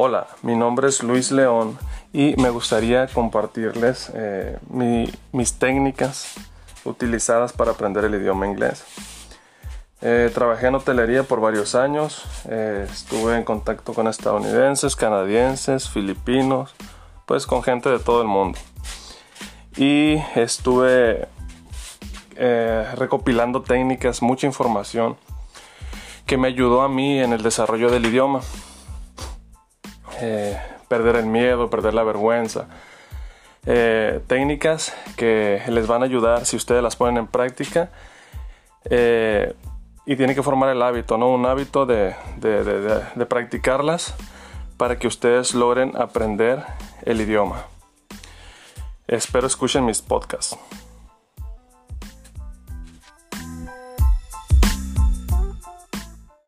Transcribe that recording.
Hola, mi nombre es Luis León y me gustaría compartirles eh, mis técnicas utilizadas para aprender el idioma inglés. Eh, trabajé en hotelería por varios años, eh, estuve en contacto con estadounidenses, canadienses, filipinos, pues con gente de todo el mundo. Y estuve recopilando técnicas, mucha información que me ayudó a mí en el desarrollo del idioma. Eh, perder el miedo, perder la vergüenza. Eh, técnicas que les van a ayudar si ustedes las ponen en práctica eh, y tienen que formar el hábito, ¿no? Un hábito de, de practicarlas para que ustedes logren aprender el idioma. Espero escuchen mis podcasts.